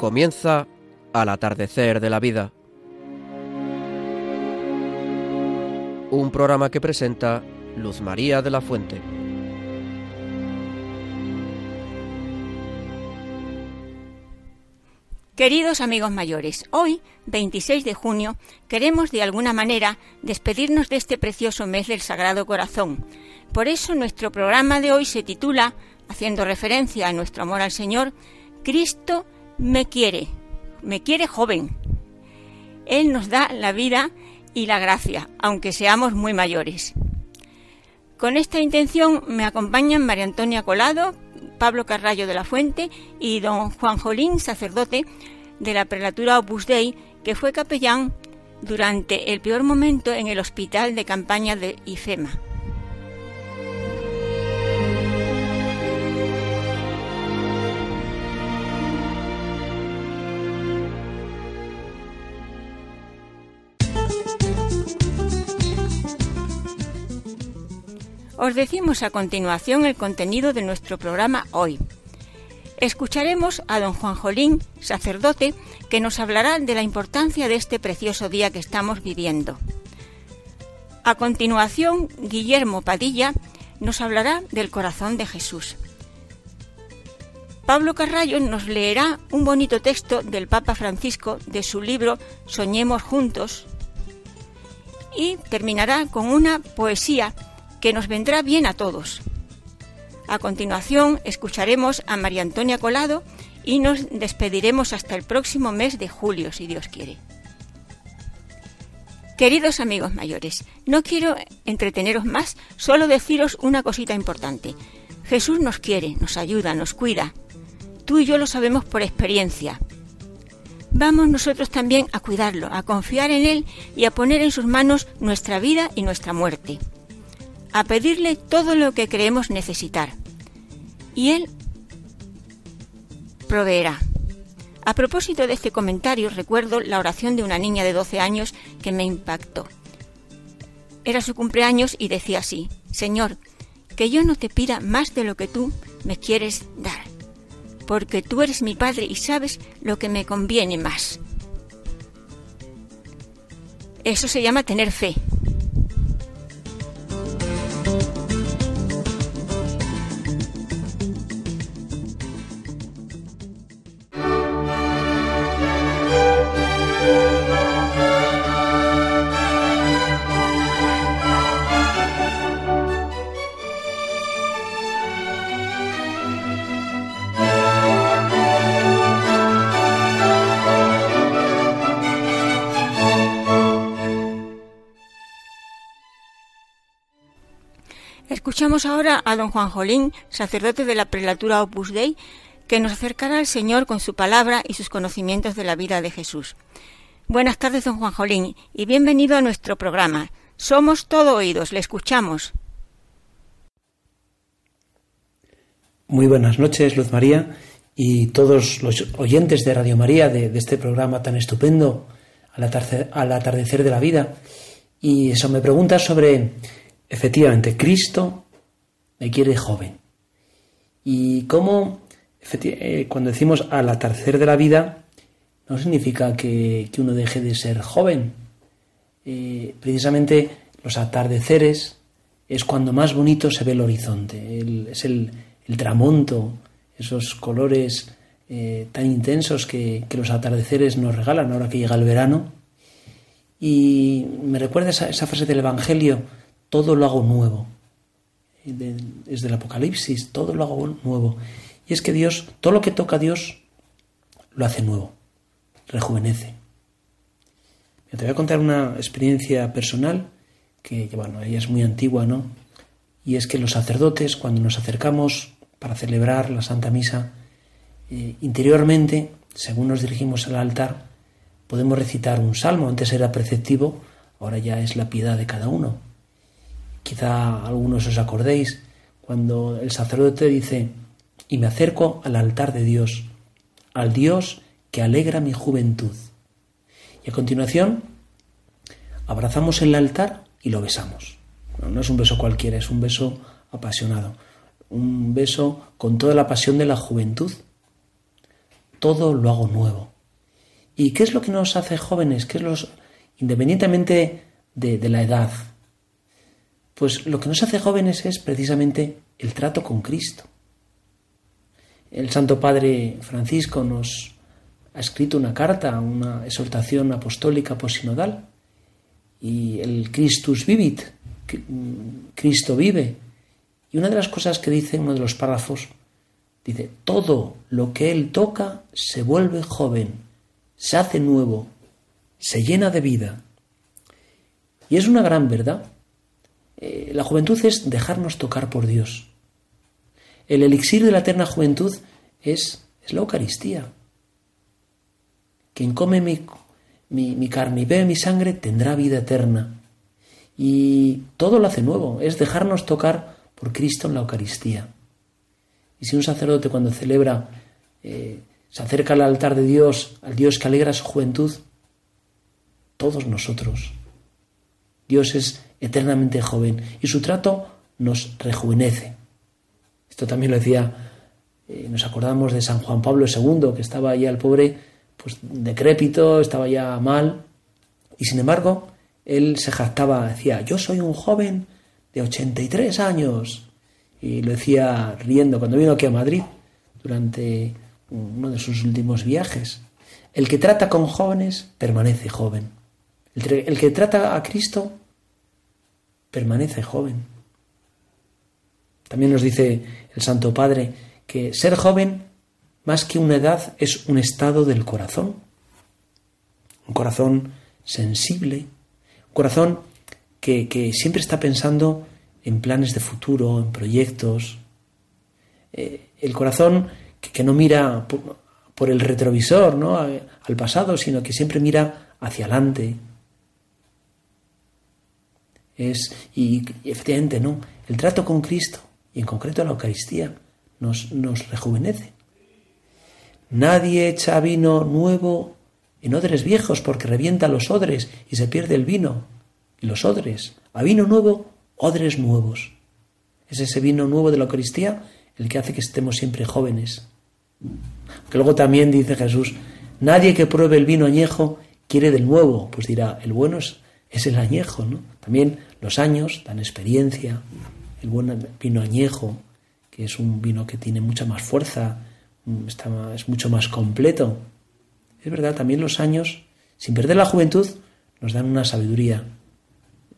Comienza al atardecer de la vida. Un programa que presenta Luz María de la Fuente. Queridos amigos mayores, hoy, 26 de junio, queremos de alguna manera despedirnos de este precioso mes del Sagrado Corazón. Por eso nuestro programa de hoy se titula, haciendo referencia a nuestro amor al Señor, Cristo me quiere, me quiere joven. Él nos da la vida y la gracia, aunque seamos muy mayores. Con esta intención me acompañan María Antonia Colado, Pablo Carrallo de la Fuente y don Juan Jolín, sacerdote de la prelatura Opus Dei, que fue capellán durante el peor momento en el hospital de campaña de IFEMA. Os decimos a continuación el contenido de nuestro programa hoy. Escucharemos a don Juan Jolín, sacerdote, que nos hablará de la importancia de este precioso día que estamos viviendo. A continuación, Guillermo Padilla nos hablará del corazón de Jesús. Pablo Carrallo nos leerá un bonito texto del Papa Francisco de su libro Soñemos juntos y terminará con una poesía que nos vendrá bien a todos. A continuación escucharemos a María Antonia Colado y nos despediremos hasta el próximo mes de julio, si Dios quiere. Queridos amigos mayores, no quiero entreteneros más, solo deciros una cosita importante. Jesús nos quiere, nos ayuda, nos cuida. Tú y yo lo sabemos por experiencia. Vamos nosotros también a cuidarlo, a confiar en Él y a poner en sus manos nuestra vida y nuestra muerte a pedirle todo lo que creemos necesitar. Y Él proveerá. A propósito de este comentario, recuerdo la oración de una niña de 12 años que me impactó. Era su cumpleaños y decía así, Señor, que yo no te pida más de lo que tú me quieres dar, porque tú eres mi Padre y sabes lo que me conviene más. Eso se llama tener fe, Escuchamos ahora a don Juan Jolín, sacerdote de la prelatura Opus Dei, que nos acercará al Señor con su palabra y sus conocimientos de la vida de Jesús. Buenas tardes, don Juan Jolín, y bienvenido a nuestro programa. Somos todo oídos, le escuchamos. Muy buenas noches, Luz María, y todos los oyentes de Radio María de, este programa tan estupendo, al atardecer de la vida. Y eso me pregunta sobre, efectivamente, Cristo me quiere joven. Y cómo, eh, cuando decimos al atardecer de la vida, no significa que, uno deje de ser joven. Eh, precisamente los atardeceres es cuando más bonito se ve el horizonte, es el, tramonto, esos colores eh, tan intensos que, los atardeceres nos regalan ahora que llega el verano. Y me recuerda esa, esa frase del Evangelio, todo lo hago nuevo es del Apocalipsis, todo lo hago nuevo. Y es que Dios, todo lo que toca a Dios, lo hace nuevo, rejuvenece. te voy a contar una experiencia personal que, bueno, ella es muy antigua, ¿no? Y es que los sacerdotes, cuando nos acercamos para celebrar la Santa Misa, eh, interiormente, según nos dirigimos al altar, podemos recitar un salmo. Antes era preceptivo, ahora ya es la piedad de cada uno. Quizá algunos os acordéis cuando el sacerdote dice, y me acerco al altar de Dios, al Dios que alegra mi juventud. Y a continuación, abrazamos el altar y lo besamos. No, es un beso cualquiera, es un beso apasionado, un beso con toda la pasión de la juventud. todo lo hago nuevo. ¿Y qué es lo que nos hace jóvenes? ¿Qué es los, independientemente de, de la edad? Pues lo que nos hace jóvenes es precisamente el trato con Cristo. El Santo Padre Francisco nos ha escrito una carta, una exhortación apostólica posinodal, y el Christus vivit, Cristo vive. Y una de las cosas que dice en uno de los párrafos, dice, todo lo que Él toca se vuelve joven, se hace nuevo, se llena de vida. Y es una gran verdad. Eh, la juventud es dejarnos tocar por Dios. El elixir de la eterna juventud es, es la Eucaristía. Quien come mi, mi, carne y bebe mi sangre tendrá vida eterna. Y todo lo hace nuevo, es dejarnos tocar por Cristo en la Eucaristía. Y si un sacerdote cuando celebra eh, se acerca al altar de Dios, al Dios que alegra su juventud, todos nosotros. Dios es eternamente joven y su trato nos rejuvenece. Esto también lo decía, eh, nos acordamos de San Juan Pablo II, que estaba ya el pobre, pues decrépito, estaba ya mal, y sin embargo, él se jactaba, decía, yo soy un joven de 83 años, y lo decía riendo cuando vino aquí a Madrid durante uno de sus últimos viajes. El que trata con jóvenes permanece joven. El, que trata a Cristo permanece joven. También nos dice el Santo Padre que ser joven, más que una edad, es un estado del corazón. Un corazón sensible, un corazón que, siempre está pensando en planes de futuro, en proyectos. Eh, el corazón que, no mira por, el retrovisor, ¿no? al pasado, sino que siempre mira hacia adelante. Es, y efectivamente, ¿no? El trato con Cristo y en concreto la Eucaristía, nos, nos rejuvenece. Nadie echa vino nuevo en odres viejos porque revienta los odres y se pierde el vino. Y los odres, a vino nuevo, odres nuevos. Es ese vino nuevo de la Eucaristía el que hace que estemos siempre jóvenes. Que luego también dice Jesús, nadie que pruebe el vino añejo quiere del nuevo. Pues dirá, el bueno es, es el añejo, ¿no? También los años dan experiencia, el buen vino añejo, que es un vino que tiene mucha más fuerza, mm, está, es mucho más completo. Es verdad, también los años, sin perder la juventud, nos dan una sabiduría.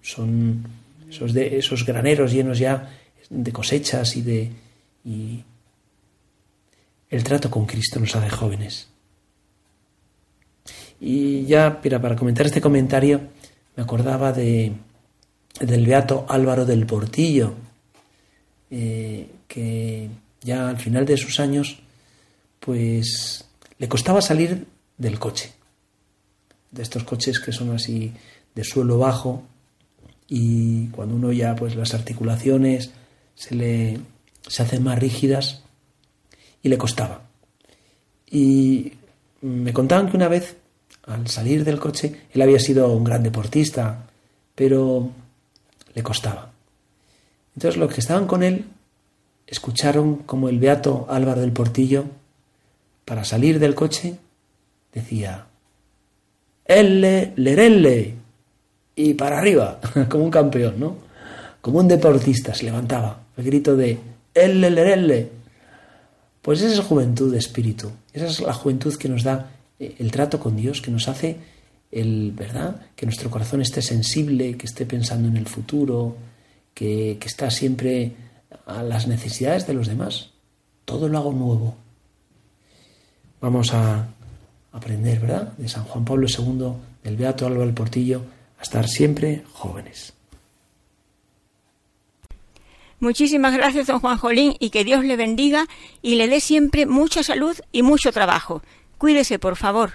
Son esos, esos graneros llenos ya de cosechas y de... Y el trato con Cristo nos hace jóvenes. Y ya, mira, para comentar este comentario, me acordaba de, del beato Álvaro del Portillo, eh, que ya al final de sus años, pues le costaba salir del coche, de estos coches que son así de suelo bajo y cuando uno ya pues las articulaciones se le se hacen más rígidas y le costaba. Y me contaban que una vez al salir del coche él había sido un gran deportista, pero le costaba. Entonces los que estaban con él escucharon como el beato Álvaro del Portillo, para salir del coche, decía, Elle, lerelle, y para arriba, como un campeón, ¿no? Como un deportista se levantaba, el grito de Elle, lerelle. Pues esa es juventud de espíritu, esa es la juventud que nos da eh, el trato con Dios, que nos hace el, ¿verdad? Que nuestro corazón esté sensible, que esté pensando en el futuro, que, está siempre a las necesidades de los demás. Todo lo hago nuevo. Vamos a aprender, ¿verdad? De San Juan Pablo II, del Beato Álvaro del Portillo, a estar siempre jóvenes. Muchísimas gracias, don Juan Jolín, y que Dios le bendiga y le dé siempre mucha salud y mucho trabajo. Cuídese, por favor.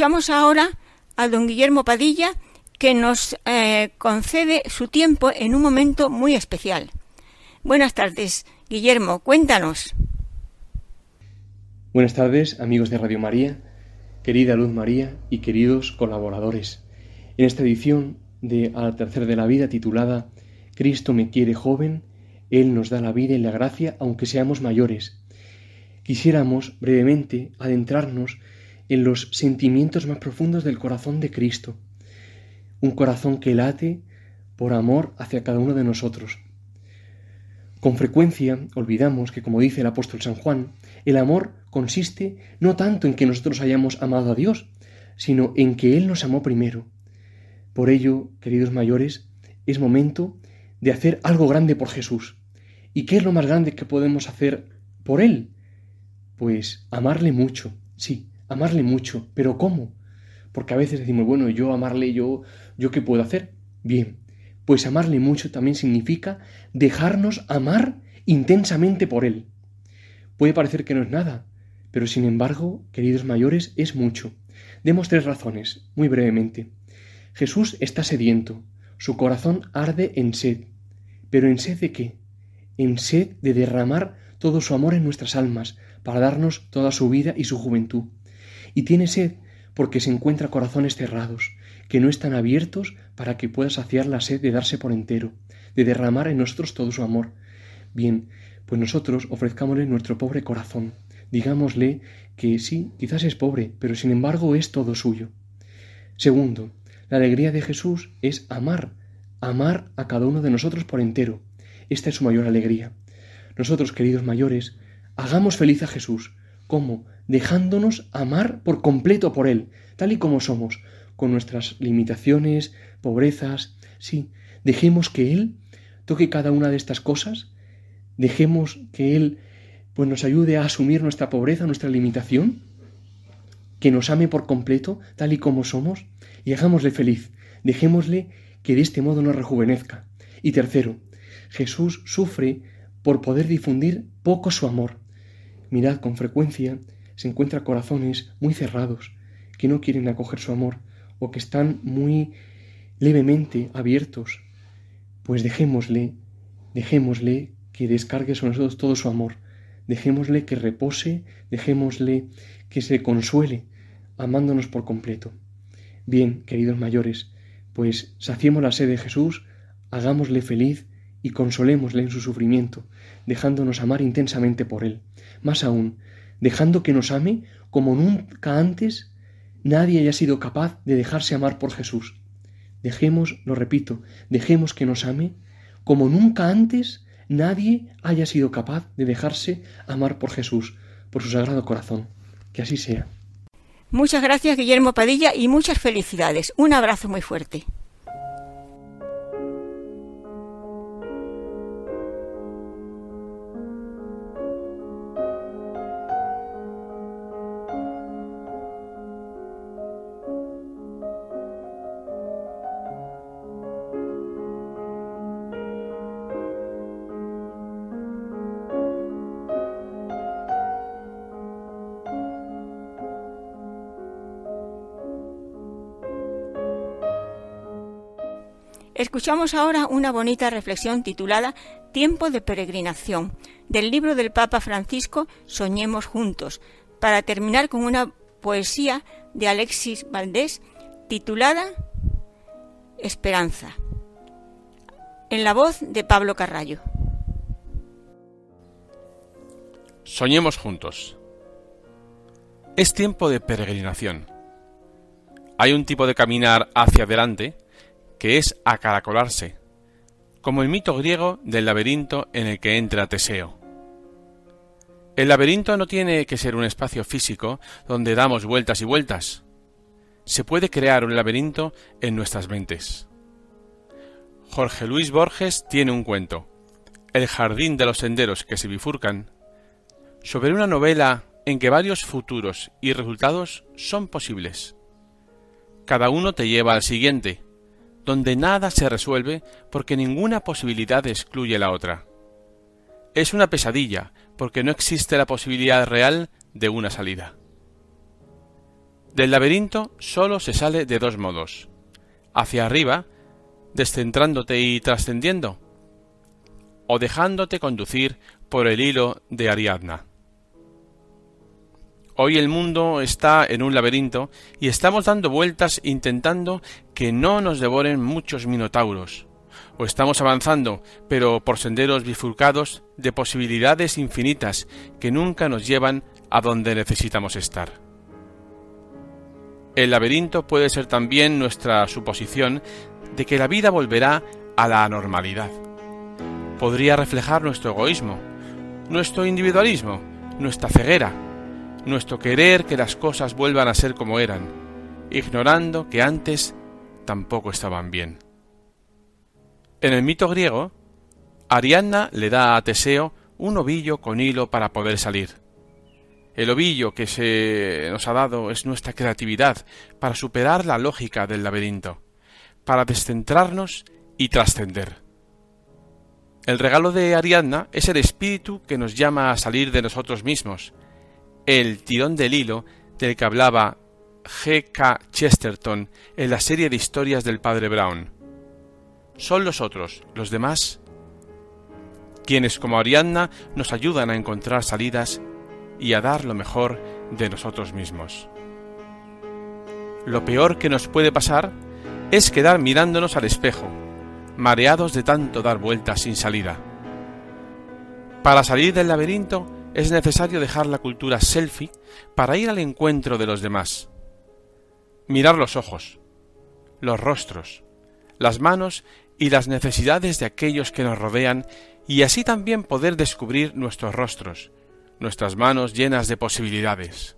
Ahora a don Guillermo Padilla, que nos eh, concede su tiempo en un momento muy especial. Buenas tardes, Guillermo, cuéntanos. Buenas tardes, amigos de Radio María, querida Luz María y queridos colaboradores. En esta edición de A la tercera de la vida titulada Cristo me quiere joven, Él nos da la vida y la gracia aunque seamos mayores. Quisiéramos brevemente adentrarnos en los sentimientos más profundos del corazón de Cristo, un corazón que late por amor hacia cada uno de nosotros. Con frecuencia olvidamos que, como dice el apóstol San Juan, el amor consiste no tanto en que nosotros hayamos amado a Dios, sino en que Él nos amó primero. Por ello, queridos mayores, es momento de hacer algo grande por Jesús. ¿Y qué es lo más grande que podemos hacer por Él? Pues amarle mucho, sí, amarle mucho. ¿Pero cómo? Porque a veces decimos, bueno, yo amarle, yo, ¿yo qué puedo hacer? Bien, pues amarle mucho también significa dejarnos amar intensamente por Él. Puede parecer que no es nada, pero sin embargo, queridos mayores, es mucho. Demos tres razones, muy brevemente. Jesús está sediento, su corazón arde en sed. ¿Pero en sed de qué? En sed de derramar todo su amor en nuestras almas, para darnos toda su vida y su juventud. Y tiene sed porque se encuentra corazones cerrados, que no están abiertos para que pueda saciar la sed de darse por entero, de derramar en nosotros todo su amor. Bien, pues nosotros ofrezcámosle nuestro pobre corazón, digámosle que sí, quizás es pobre, pero sin embargo es todo suyo. Segundo, la alegría de Jesús es amar, amar a cada uno de nosotros por entero. Esta es su mayor alegría. Nosotros, queridos mayores, hagamos feliz a Jesús. ¿Cómo? Dejándonos amar por completo por Él, tal y como somos, con nuestras limitaciones, pobrezas. Sí, dejemos que Él toque cada una de estas cosas, dejemos que Él pues nos ayude a asumir nuestra pobreza, nuestra limitación, que nos ame por completo, tal y como somos, y hagámosle feliz, dejémosle que de este modo nos rejuvenezca. Y tercero, Jesús sufre por poder difundir poco su amor. Mirad, con frecuencia se encuentra corazones muy cerrados, que no quieren acoger su amor, o que están muy levemente abiertos. Pues dejémosle, dejémosle que descargue sobre nosotros todo su amor, dejémosle que repose, dejémosle que se consuele, amándonos por completo. Bien, queridos mayores, pues saciemos la sed de Jesús, hagámosle feliz y consolémosle en su sufrimiento, dejándonos amar intensamente por Él. Más aún, dejando que nos ame como nunca antes nadie haya sido capaz de dejarse amar por Jesús. Dejemos, lo repito, dejemos que nos ame como nunca antes nadie haya sido capaz de dejarse amar por Jesús, por su sagrado corazón. Que así sea. Muchas gracias, Guillermo Padilla, y muchas felicidades. Un abrazo muy fuerte. Escuchamos ahora una bonita reflexión titulada Tiempo de peregrinación del libro del Papa Francisco Soñemos juntos, para terminar con una poesía de Alexis Valdés titulada Esperanza, en la voz de Pablo Carrallo. Soñemos juntos. Es tiempo de peregrinación. Hay un tipo de caminar hacia adelante que es acaracolarse, como el mito griego del laberinto en el que entra Teseo. El laberinto no tiene que ser un espacio físico donde damos vueltas y vueltas. Se puede crear un laberinto en nuestras mentes. Jorge Luis Borges tiene un cuento, El jardín de los senderos que se bifurcan, sobre una novela en que varios futuros y resultados son posibles. Cada uno te lleva al siguiente, donde nada se resuelve porque ninguna posibilidad excluye la otra. Es una pesadilla porque no existe la posibilidad real de una salida. Del laberinto solo se sale de dos modos. Hacia arriba, descentrándote y trascendiendo, o dejándote conducir por el hilo de Ariadna. Hoy el mundo está en un laberinto y estamos dando vueltas intentando que no nos devoren muchos minotauros. O estamos avanzando, pero por senderos bifurcados de posibilidades infinitas que nunca nos llevan a donde necesitamos estar. El laberinto puede ser también nuestra suposición de que la vida volverá a la normalidad. Podría reflejar nuestro egoísmo, nuestro individualismo, nuestra ceguera, nuestro querer que las cosas vuelvan a ser como eran, ignorando que antes tampoco estaban bien. En el mito griego, Ariadna le da a Teseo un ovillo con hilo para poder salir. El ovillo que se nos ha dado es nuestra creatividad para superar la lógica del laberinto, para descentrarnos y trascender. El regalo de Ariadna es el espíritu que nos llama a salir de nosotros mismos, el tirón del hilo del que hablaba G. K. Chesterton en la serie de historias del padre Brown. Son los otros, los demás, quienes como Ariadna nos ayudan a encontrar salidas y a dar lo mejor de nosotros mismos. Lo peor que nos puede pasar es quedar mirándonos al espejo, mareados de tanto dar vueltas sin salida. Para salir del laberinto es necesario dejar la cultura selfie para ir al encuentro de los demás. Mirar los ojos, los rostros, las manos y las necesidades de aquellos que nos rodean y así también poder descubrir nuestros rostros, nuestras manos llenas de posibilidades.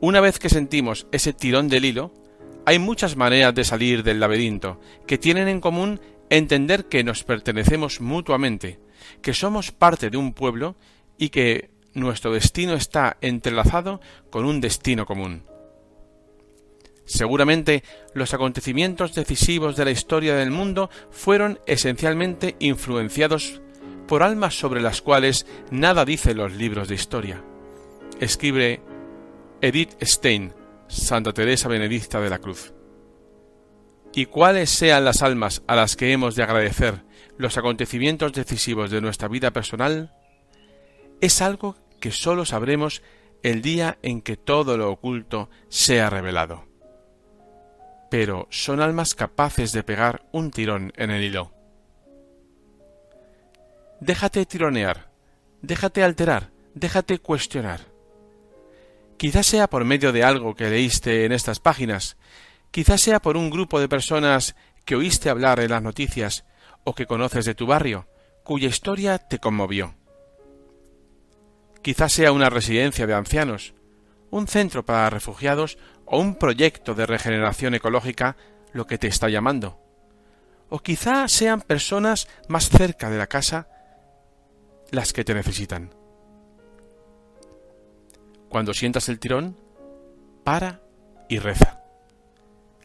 Una vez que sentimos ese tirón del hilo, hay muchas maneras de salir del laberinto que tienen en común entender que nos pertenecemos mutuamente, que somos parte de un pueblo y que nuestro destino está entrelazado con un destino común. Seguramente los acontecimientos decisivos de la historia del mundo fueron esencialmente influenciados por almas sobre las cuales nada dicen los libros de historia. Escribe Edith Stein, Santa Teresa Benedicta de la Cruz. Y cuáles sean las almas a las que hemos de agradecer los acontecimientos decisivos de nuestra vida personal, es algo que sólo sabremos el día en que todo lo oculto sea revelado. Pero son almas capaces de pegar un tirón en el hilo. Déjate tironear, déjate alterar, déjate cuestionar. Quizás sea por medio de algo que leíste en estas páginas, quizás sea por un grupo de personas que oíste hablar en las noticias o que conoces de tu barrio, cuya historia te conmovió. Quizás sea una residencia de ancianos, un centro para refugiados o un proyecto de regeneración ecológica lo que te está llamando. O quizá sean personas más cerca de la casa las que te necesitan. Cuando sientas el tirón, para y reza.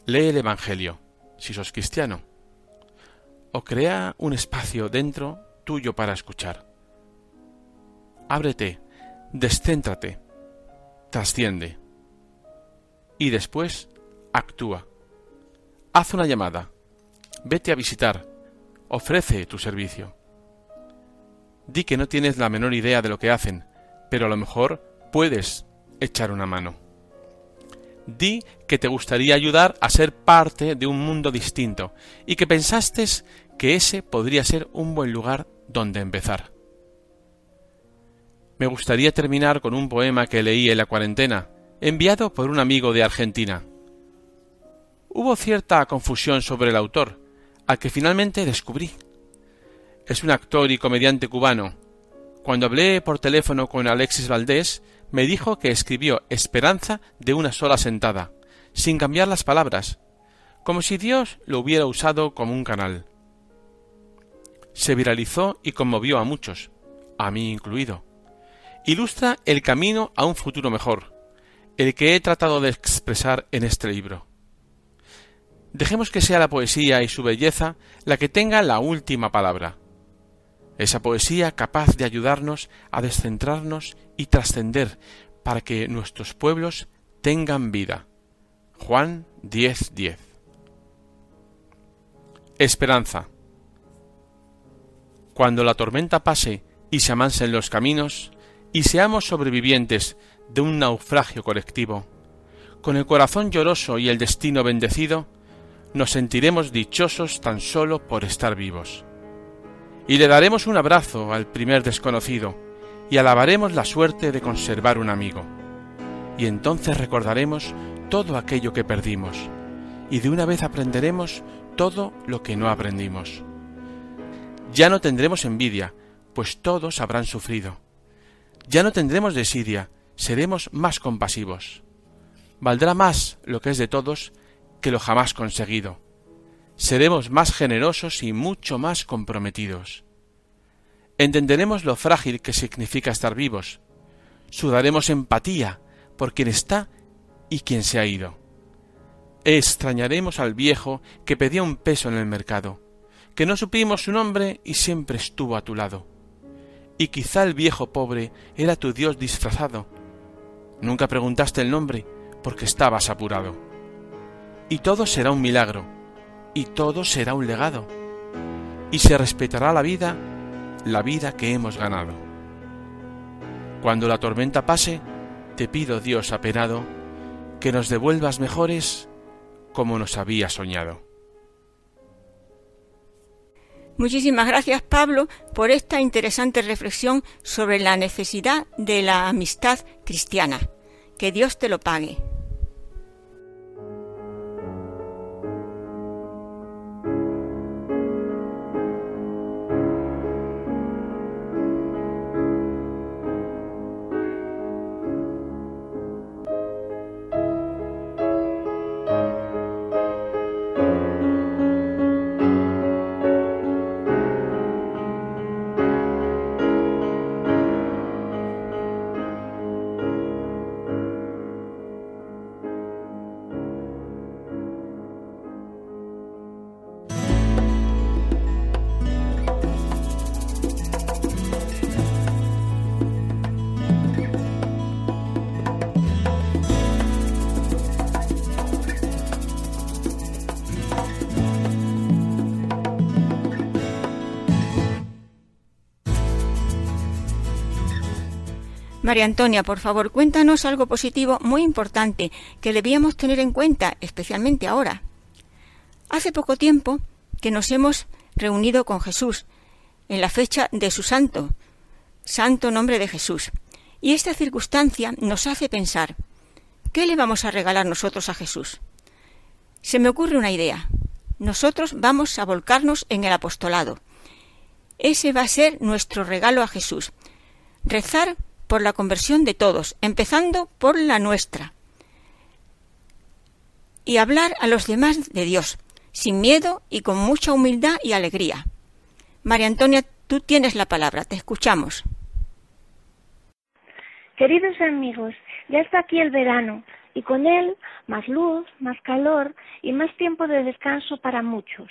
Lee el Evangelio, si sos cristiano o crea un espacio dentro tuyo para escuchar. Ábrete, descéntrate, trasciende. Y después actúa. Haz una llamada. Vete a visitar. Ofrece tu servicio. Di que no tienes la menor idea de lo que hacen, pero a lo mejor puedes echar una mano. Di que te gustaría ayudar a ser parte de un mundo distinto y que pensaste que ese podría ser un buen lugar donde empezar. Me gustaría terminar con un poema que leí en la cuarentena, enviado por un amigo de Argentina. Hubo cierta confusión sobre el autor, al que finalmente descubrí. Es un actor y comediante cubano. Cuando hablé por teléfono con Alexis Valdés, me dijo que escribió Esperanza de una sola sentada, sin cambiar las palabras, como si Dios lo hubiera usado como un canal. Se viralizó y conmovió a muchos, a mí incluido. Ilustra el camino a un futuro mejor, el que he tratado de expresar en este libro. Dejemos que sea la poesía y su belleza la que tenga la última palabra esa poesía capaz de ayudarnos a descentrarnos y trascender para que nuestros pueblos tengan vida. Juan 10:10 Esperanza. Cuando la tormenta pase y se amansen los caminos, y seamos sobrevivientes de un naufragio colectivo, con el corazón lloroso y el destino bendecido, nos sentiremos dichosos tan solo por estar vivos y le daremos un abrazo al primer desconocido, y alabaremos la suerte de conservar un amigo. Y entonces recordaremos todo aquello que perdimos, y de una vez aprenderemos todo lo que no aprendimos. Ya no tendremos envidia, pues todos habrán sufrido. Ya no tendremos desidia, seremos más compasivos. Valdrá más lo que es de todos que lo jamás conseguido seremos más generosos y mucho más comprometidos. Entenderemos lo frágil que significa estar vivos. Sudaremos empatía por quien está y quien se ha ido. extrañaremos al viejo que pedía un peso en el mercado, que no supimos su nombre y siempre estuvo a tu lado. Y quizá el viejo pobre era tu Dios disfrazado. Nunca preguntaste el nombre porque estabas apurado. Y todo será un milagro, y todo será un legado, y se respetará la vida, la vida que hemos ganado. Cuando la tormenta pase, te pido, Dios apenado, que nos devuelvas mejores como nos había soñado. Muchísimas gracias Pablo por esta interesante reflexión sobre la necesidad de la amistad cristiana. Que Dios te lo pague. María Antonia, por favor, cuéntanos algo positivo muy importante que debíamos tener en cuenta, especialmente ahora. Hace poco tiempo que nos hemos reunido con Jesús en la fecha de su santo, santo nombre de Jesús. Y esta circunstancia nos hace pensar, ¿qué le vamos a regalar nosotros a Jesús? Se me ocurre una idea. Nosotros vamos a volcarnos en el apostolado. Ese va a ser nuestro regalo a Jesús. Rezar por la conversión de todos, empezando por la nuestra. Y hablar a los demás de Dios, sin miedo y con mucha humildad y alegría. María Antonia, tú tienes la palabra, te escuchamos. Queridos amigos, ya está aquí el verano y con él más luz, más calor y más tiempo de descanso para muchos.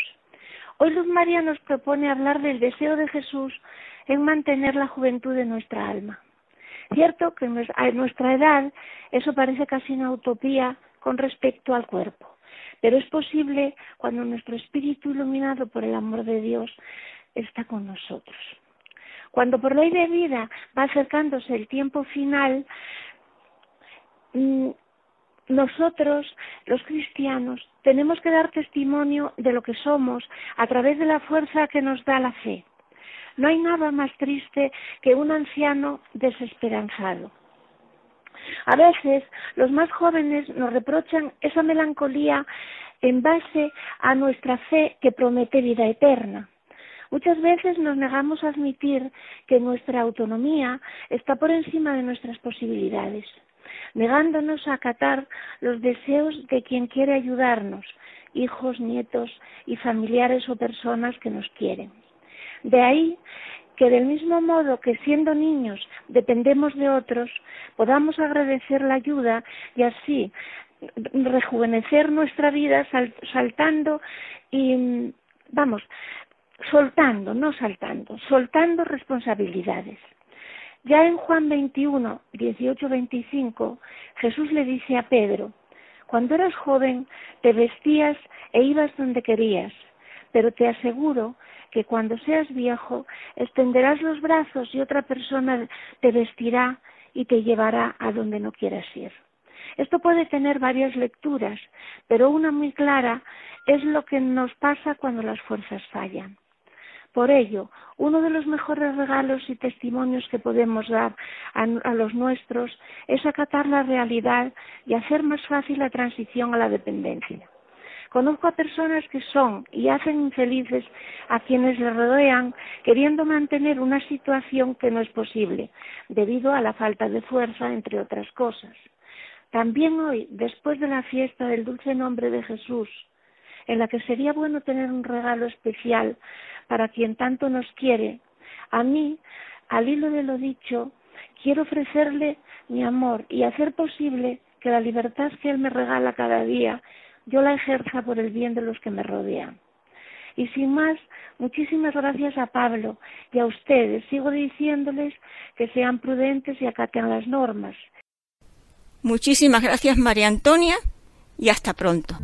Hoy Luz María nos propone hablar del deseo de Jesús en mantener la juventud de nuestra alma. Cierto que a nuestra edad eso parece casi una utopía con respecto al cuerpo, pero es posible cuando nuestro espíritu iluminado por el amor de Dios está con nosotros. Cuando por ley de vida va acercándose el tiempo final, mm, nosotros, los cristianos, tenemos que dar testimonio de lo que somos a través de la fuerza que nos da la fe. No hay nada más triste que un anciano desesperanzado. A veces los más jóvenes nos reprochan esa melancolía en base a nuestra fe que promete vida eterna. Muchas veces nos negamos a admitir que nuestra autonomía está por encima de nuestras posibilidades, negándonos a acatar los deseos de quien quiere ayudarnos, hijos, nietos y familiares o personas que nos quieren. De ahí que del mismo modo que siendo niños dependemos de otros, podamos agradecer la ayuda y así rejuvenecer nuestra vida saltando y, vamos, soltando, no saltando, soltando responsabilidades. Ya en Juan 21, 18, 25, Jesús le dice a Pedro, cuando eras joven te vestías e ibas donde querías, pero te aseguro que cuando seas viejo extenderás los brazos y otra persona te vestirá y te llevará a donde no quieras ir. Esto puede tener varias lecturas, pero una muy clara es lo que nos pasa cuando las fuerzas fallan. Por ello, uno de los mejores regalos y testimonios que podemos dar a, a, los nuestros es acatar la realidad y hacer más fácil la transición a la dependencia. Conozco a personas que son y hacen infelices a quienes les rodean queriendo mantener una situación que no es posible debido a la falta de fuerza, entre otras cosas. También hoy, después de la fiesta del dulce nombre de Jesús, en la que sería bueno tener un regalo especial para quien tanto nos quiere, a mí, al hilo de lo dicho, quiero ofrecerle mi amor y hacer posible que la libertad que Él me regala cada día yo la ejerza por el bien de los que me rodean. Y sin más, muchísimas gracias a Pablo y a ustedes. Sigo diciéndoles que sean prudentes y acaten las normas. Muchísimas gracias María Antonia y hasta pronto.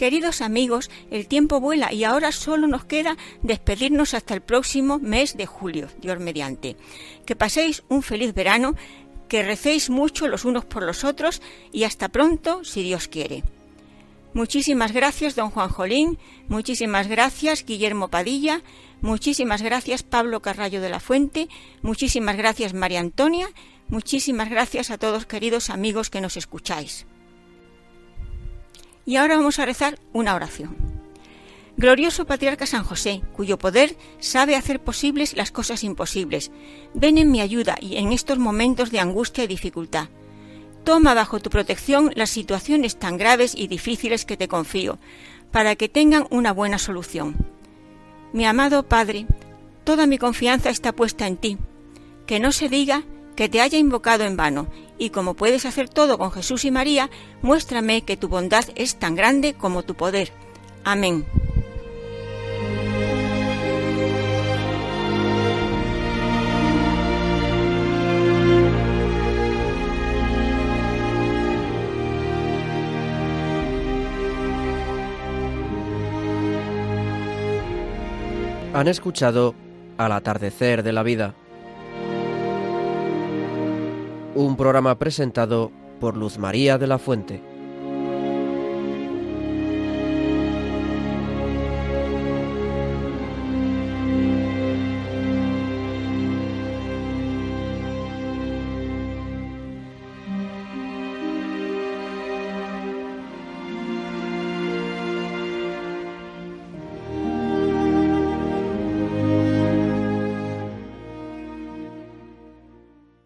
Queridos amigos, el tiempo vuela y ahora solo nos queda despedirnos hasta el próximo mes de julio, Dios mediante. Que paséis un feliz verano, que recéis mucho los unos por los otros y hasta pronto, si Dios quiere. Muchísimas gracias, don Juan Jolín, muchísimas gracias, Guillermo Padilla, muchísimas gracias, Pablo Carrallo de la Fuente, muchísimas gracias, María Antonia, muchísimas gracias a todos queridos amigos que nos escucháis. Y ahora vamos a rezar una oración. Glorioso Patriarca San José, cuyo poder sabe hacer posibles las cosas imposibles, ven en mi ayuda y en estos momentos de angustia y dificultad. Toma bajo tu protección las situaciones tan graves y difíciles que te confío, para que tengan una buena solución. Mi amado Padre, toda mi confianza está puesta en ti. Que no se diga que te haya invocado en vano, y como puedes hacer todo con Jesús y María, muéstrame que tu bondad es tan grande como tu poder. Amén. Han escuchado Al atardecer de la vida, un programa presentado por Luz María de la Fuente.